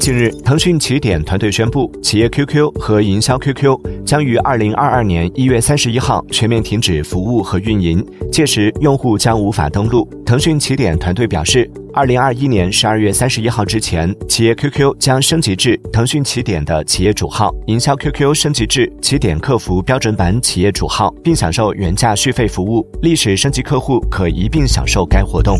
近日腾讯起点团队宣布企业 qq 和营销 qq 将于二零二二年一月三十一号全面停止服务和运营届时用户将无法登录。腾讯起点团队表示二零二一年十二月三十一号之前企业 qq 将升级至腾讯起点的企业主号。营销 qq 升级至起点客服标准版企业主号并享受原价续费服务历史升级客户可一并享受该活动。